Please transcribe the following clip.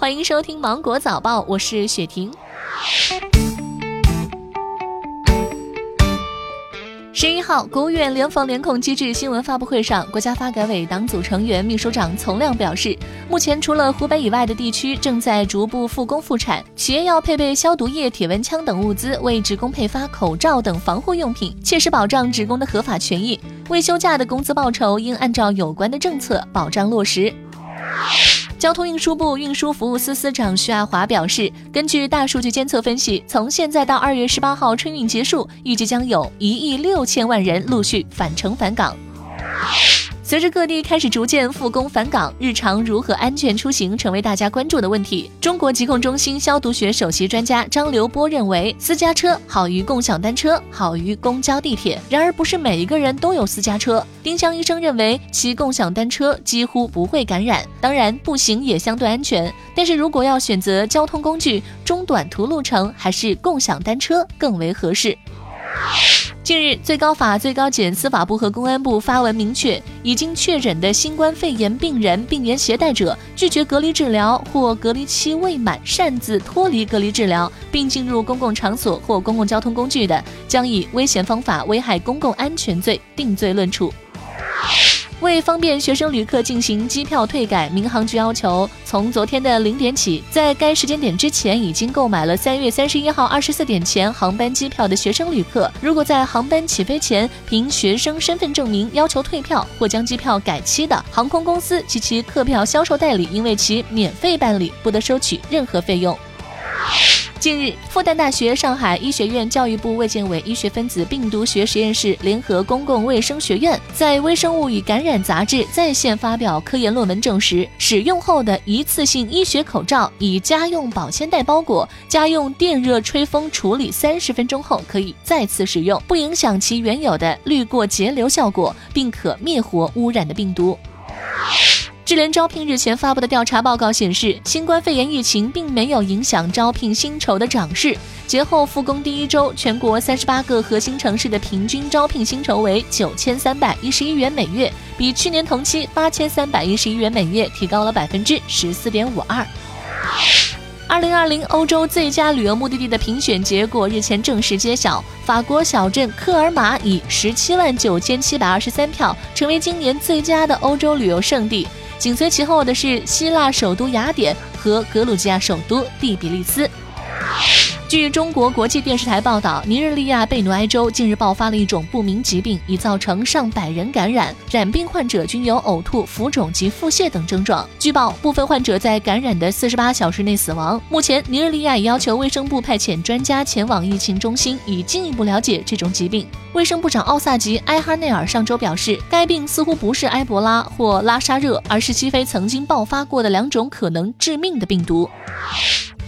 欢迎收听《芒果早报》，我是雪婷。十一号，国务院联防联控机制新闻发布会上，国家发改委党组成员、秘书长丛亮表示，目前除了湖北以外的地区正在逐步复工复产，企业要配备消毒液、体温枪等物资，为职工配发口罩等防护用品，切实保障职工的合法权益。未休假的工资报酬应按照有关的政策保障落实。交通运输部运输服务司司长徐爱华表示，根据大数据监测分析，从现在到二月十八号春运结束，预计将有一亿六千万人陆续返程返岗。随着各地开始逐渐复工返岗，日常如何安全出行成为大家关注的问题。中国疾控中心消毒学首席专家张刘波认为，私家车好于共享单车，好于公交地铁。然而，不是每一个人都有私家车。丁香医生认为，骑共享单车几乎不会感染，当然步行也相对安全。但是如果要选择交通工具，中短途路程还是共享单车更为合适。近日，最高法、最高检、司法部和公安部发文明确，已经确诊的新冠肺炎病人、病原携带者拒绝隔离治疗或隔离期未满擅自脱离隔离治疗并进入公共场所或公共交通工具的，将以危险方法危害公共安全罪定罪论处。为方便学生旅客进行机票退改，民航局要求从昨天的零点起，在该时间点之前已经购买了三月三十一号二十四点前航班机票的学生旅客，如果在航班起飞前凭学生身份证明要求退票或将机票改期的，航空公司及其客票销售代理应为其免费办理，不得收取任何费用。近日，复旦大学上海医学院教育部卫健委医学分子病毒学实验室联合公共卫生学院在《微生物与感染》杂志在线发表科研论文，证实使用后的一次性医学口罩以家用保鲜袋包裹，家用电热吹风处理三十分钟后可以再次使用，不影响其原有的滤过节流效果，并可灭活污染的病毒。智联招聘日前发布的调查报告显示，新冠肺炎疫情并没有影响招聘薪酬的涨势。节后复工第一周，全国三十八个核心城市的平均招聘薪酬为九千三百一十一元每月，比去年同期八千三百一十一元每月提高了百分之十四点五二。二零二零欧洲最佳旅游目的地的评选结果日前正式揭晓，法国小镇科尔马以十七万九千七百二十三票，成为今年最佳的欧洲旅游胜地。紧随其后的是希腊首都雅典和格鲁吉亚首都第比利斯。据中国国际电视台报道，尼日利亚贝努埃州近日爆发了一种不明疾病，已造成上百人感染。染病患者均有呕吐、浮肿及腹泻等症状。据报，部分患者在感染的四十八小时内死亡。目前，尼日利亚已要求卫生部派遣专家前往疫情中心，以进一步了解这种疾病。卫生部长奥萨吉埃哈内尔上周表示，该病似乎不是埃博拉或拉沙热，而是西非曾经爆发过的两种可能致命的病毒。